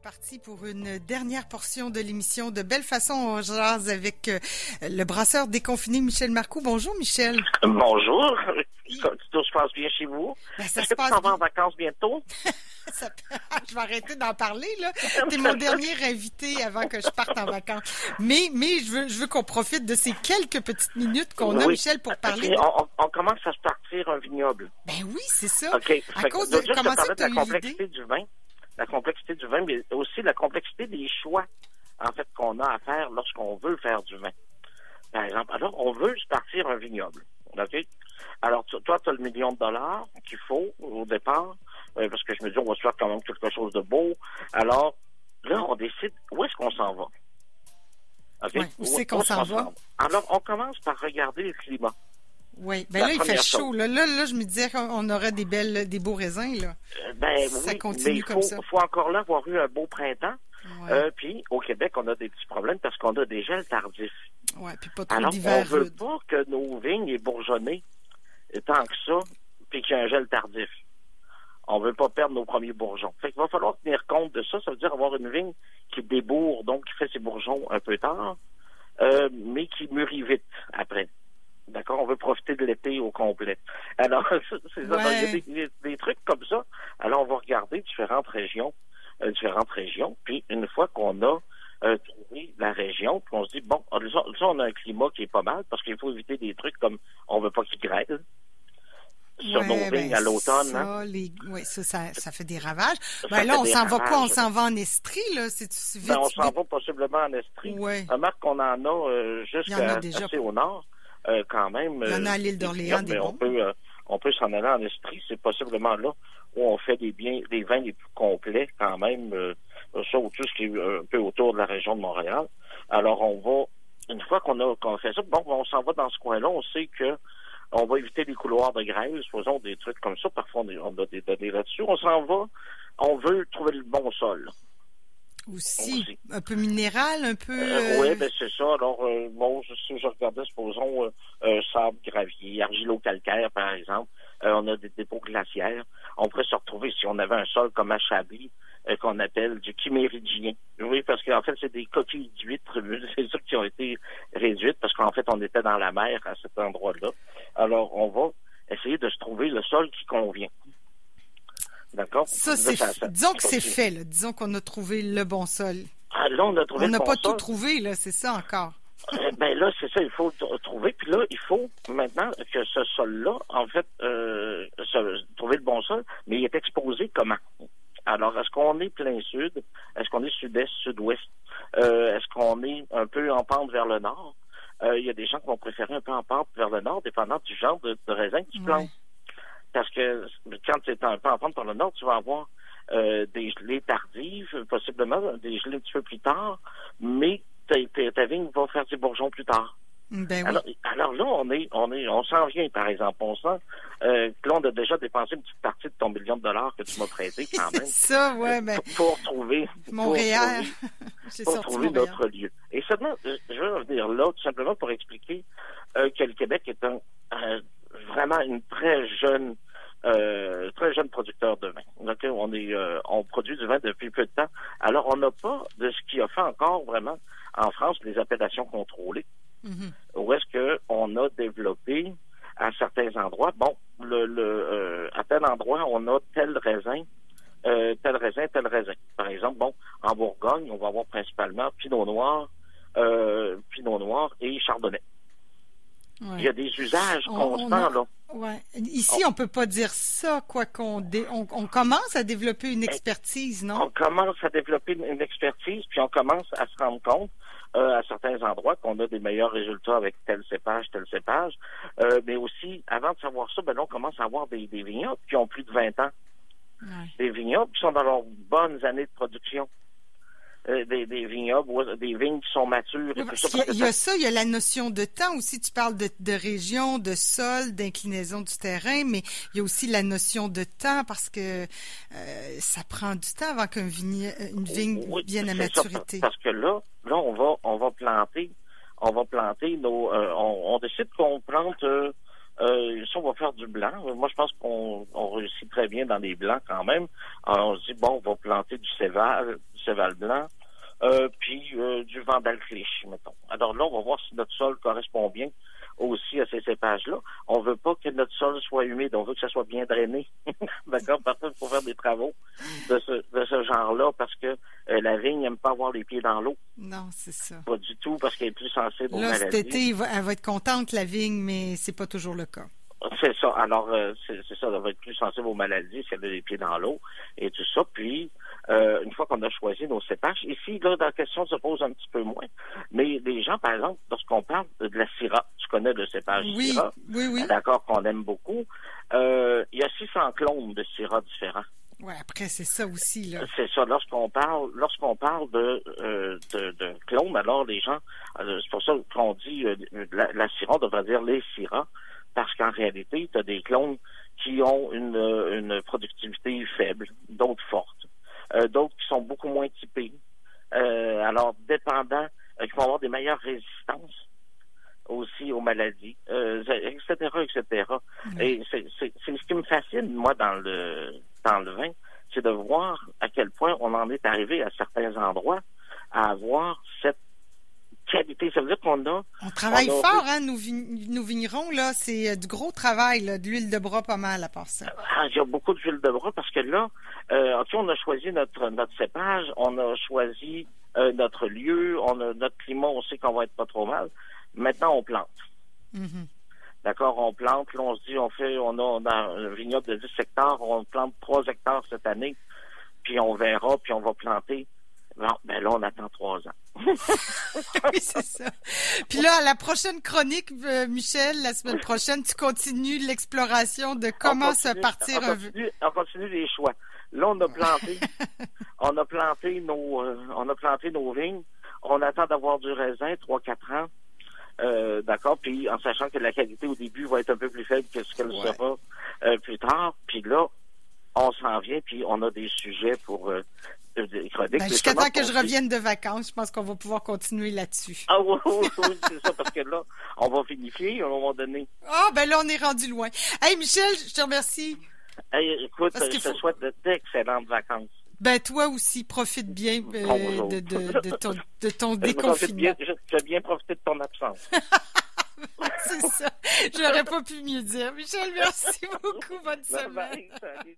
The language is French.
reparti pour une dernière portion de l'émission de Belle Façon on jase avec euh, le brasseur déconfiné Michel Marcoux. Bonjour Michel. Bonjour. Tout se passe bien chez vous? Ben, ça Est-ce se que tu t'en vas en vacances bientôt? Ça- je vais arrêter d'en parler là. T'es mon dernier invité avant que je parte en vacances. Mais mais je veux je veux qu'on profite de ces quelques petites minutes qu'on a. Michel pour parler. De- on, commence à se partir un vignoble. Ben oui, c'est ça. OK. À Fait cause de juste comment ça de la complexité du vin. La complexité du vin, mais aussi la complexité des choix, en fait, qu'on a à faire lorsqu'on veut faire du vin. Par exemple, alors, on veut partir un vignoble. OK? Alors, toi, tu as le million de dollars qu'il faut au départ, euh, parce que je me dis, on va se faire quand même quelque chose de beau. Alors, là, on décide où est-ce qu'on s'en va. OK? Ouais, où c'est qu'on s'en va? Alors, on commence par regarder le climat. Oui. Ben La là il fait chaud. Là, là là je me disais qu'on aurait des belles des beaux raisins là. Euh, Ben Ça oui, continue mais il comme faut, ça. faut encore là avoir eu un beau printemps. Ouais. Euh, puis au Québec, on a des petits problèmes parce qu'on a des gels tardifs. ouais. Puis pas trop Alors, on veut rude. pas que nos vignes aient bourgeonné tant que ça, puis qu'il y a un gel tardif. On veut pas perdre nos premiers bourgeons. Fait qu'il va falloir tenir compte de ça. Ça veut dire avoir une vigne qui débourre, donc qui fait ses bourgeons un peu tard, euh, mais qui mûrit vite après. D'accord? On veut profiter de l'été au complet. Alors, il y a des, des- des trucs comme ça. Alors, on va regarder différentes régions, euh, différentes régions. Puis, une fois qu'on a euh, trouvé la région, puis on se dit, bon, là, on a un climat qui est pas mal, parce qu'il faut éviter des trucs comme on veut pas qu'il grêle sur Ouais, nos ben, vignes à l'automne. Ça, hein. les... ouais, ça, ça, ça fait des ravages. Ben là, on s'en va quoi? On s'en va en Estrie, là? C'est vite, Ben, on s'en va possiblement en Estrie. Ouais. Remarque qu'on en a euh, jusqu'à assez au nord, euh, quand même. Il y en a à l'île d'Orléans, on peut, euh, on peut s'en aller en Estrie. C'est possiblement là où on fait des biens, des vins les plus complets, quand même. Euh, ça, ou tout ce qui est euh, un peu autour de la région de Montréal. Alors, on va, une fois qu'on a, qu'on fait ça, bon, on s'en va dans ce coin-là. On sait que on va éviter les couloirs de grève, supposons des trucs comme ça. Parfois, on a des données là-dessus. On s'en va. On veut trouver le bon sol. Aussi. Aussi. Un peu minéral, un peu. Euh, euh, oui, ben c'est ça. Alors, euh, bon, si je regardais, supposons, euh, euh, sable, gravier, argilo-calcaire, par exemple, euh, on a des dépôts glaciaires. On pourrait se retrouver, si on avait un sol comme à Chablis, euh, qu'on appelle du chiméridien. Oui, parce qu'en fait, c'est des coquilles d'huîtres, c'est ça qui ont été réduites, parce qu'en fait, on était dans la mer à cet endroit-là. Alors, on va essayer de se trouver le sol qui convient. D'accord? Ça, ça- Disons que c'est fait, là. Disons qu'on a trouvé le bon sol. Ah, là, on a trouvé On le n'a bon pas sol. tout trouvé, là. C'est ça encore. Euh, ben là, c'est ça, il faut trouver. Puis là, il faut maintenant que ce sol-là, en fait, euh, se- trouver le bon sol, mais il est exposé comment? Alors, est-ce qu'on est plein sud? Est-ce qu'on est sud-est, sud-ouest? Euh, est-ce qu'on est un peu en pente vers le nord? Euh, Il y a des gens qui vont préférer un peu en pente vers le nord, dépendant du genre de, de raisin que tu plantes. Parce que quand tu es un peu en pente vers le nord, tu vas avoir euh, des gelées tardives, possiblement des gelées un petit peu plus tard, mais ta, ta- ta vigne va faire ses bourgeons plus tard. Ben oui. Alors, alors là, on est, on est, on s'en vient, par exemple. On sent euh, que là, on a déjà dépensé une petite partie de ton million de dollars que tu m'as prêté quand même. ça, ouais, ben. pour, pour trouver Montréal. pour trouver- pour trouver Montréal. notre lieu. Et seulement, euh, je veux revenir là, tout simplement pour expliquer euh, que le Québec est un euh, vraiment une très jeune euh, très jeune producteur de vin. On est euh, on produit du vin depuis peu de temps. Alors, on n'a pas de ce qui a fait encore vraiment en France les appellations contrôlées Mhm. où est-ce que on a développé à certains endroits, bon, le, le euh, à tel endroit, on a tel raisin, tel raisin, tel raisin. Par exemple, bon, en Bourgogne, on va avoir principalement Pinot Noir, Pinot Noir et Chardonnay. Ouais. Il y a des usages On- on constants, a- là. Ouais. Ici, on peut pas dire ça, quoi qu'on dé- on, on commence à développer une expertise, non? On commence à développer une, une expertise, puis on commence à se rendre compte euh, à certains endroits qu'on a des meilleurs résultats avec tel cépage, tel cépage. Euh, mais aussi, avant de savoir ça, ben là, on commence à avoir des, des vignobles qui ont plus de 20 ans. Ouais. Des vignobles qui sont dans leurs bonnes années de production. Euh, des, des vignobles, des vignes qui sont matures et Oui, tout parce ça. qu'il y a- parce il y a ça, il y a la notion de temps aussi. Tu parles de, de région, de sol, d'inclinaison du terrain, mais il y a aussi la notion de temps parce que euh, ça prend du temps avant qu'une vigne, une vigne Oui, vienne à ça, maturité. parce que là, là, on va, on va planter, on va planter nos, euh, on, on décide qu'on plante euh, Euh, ça, on va faire du blanc. Moi, je pense qu'on on réussit très bien dans les blancs quand même. Alors, on se dit, bon, on va planter du céval, du céval blanc, euh, puis euh, du vandalcliche, mettons. Alors là, on va voir si notre sol correspond bien aussi à ces cépages-là. On veut pas que notre sol soit humide, on veut que ça soit bien drainé. D'accord? Parfois, il faut faire des travaux de ce, de ce genre-là parce que euh, la vigne n'aime pas avoir les pieds dans l'eau. Non, c'est ça. Pas du tout parce qu'elle est plus sensible aux Là, maladies. cet été, elle va, elle va être contente, la vigne, mais c'est pas toujours le cas. C'est ça. Alors, euh, c'est ça, elle va être plus sensible aux maladies si elle a les pieds dans l'eau et tout ça. Puis, euh, une fois qu'on a choisi nos cépages, ici, là, la question se pose un petit peu moins. Mais les gens, par exemple, lorsqu'on parle de la Syrah, tu connais le cépage Oui, Syrah, oui, oui. d'accord, qu'on aime beaucoup, euh, il y a 600 clones de Syrah différents. Ouais, après, c'est ça aussi, là. C'est ça. Lorsqu'on parle, lorsqu'on parle de, euh, de, de clones, alors les gens, euh, c'est pour ça qu'on dit euh, la, la Syrah, on devrait dire les Syrah, parce qu'en réalité, tu as des clones qui ont une, euh, une productivité faible, d'autres fortes, euh, d'autres qui sont beaucoup moins typés. Euh, alors, dépendant, euh, qui vont avoir des meilleures résistances aussi aux maladies, euh, etc., etc. Et c'est c'est- c'est ce qui me fascine, moi, dans le dans le vin, c'est de voir à quel point on en est arrivé à certains endroits à avoir cette qualité. Ça veut dire qu'on a On travaille On a- fort, hein, vig- nos vignerons, là. C'est euh, du gros travail, là, de l'huile de bras pas mal à part ça. Ah, il y a beaucoup d'huile de bras parce que là, euh, on a choisi notre notre cépage, on a choisi euh, notre lieu, on a notre climat, on sait qu'on va être pas trop mal. Maintenant, on plante. Mhm. D'accord, on plante. Là, on se dit, on fait, on a dans un vignoble de 10 hectares, on plante 3 hectares cette année, puis on verra, puis on va planter. Bon, ben là, on attend trois ans. oui, c'est ça. Puis là, à la prochaine chronique, euh, Michel, la semaine prochaine, tu continues l'exploration de comment On se continue- partir on continue, on continue les choix. Là, on a planté, on a planté nos, euh, on a planté nos vignes. On attend d'avoir du raisin, 3-4 ans. Euh, d'accord, puis en sachant que la qualité au début va être un peu plus faible que ce qu'elle Ouais. sera plus tard. Puis là, on s'en vient, puis on a des sujets pour euh, chroniques. Ben, Jusqu'à temps que je revienne de vacances, je pense qu'on va pouvoir continuer là-dessus. Ah oui, oui, oui, c'est ça, parce que là, on va vinifier à un moment donné. Ah, ben là, on est rendu loin. Hey, Michel, je te remercie. Hey, écoute, Parce je te faut- souhaite d'excellentes vacances. Ben, toi aussi, profite bien euh, de, de, de ton, de ton déconfinement. bien, je- j'ai bien profité de ton absence. C'est ça. J'aurais pas pu mieux dire. Michel, merci beaucoup. Bonne Bye semaine. bye.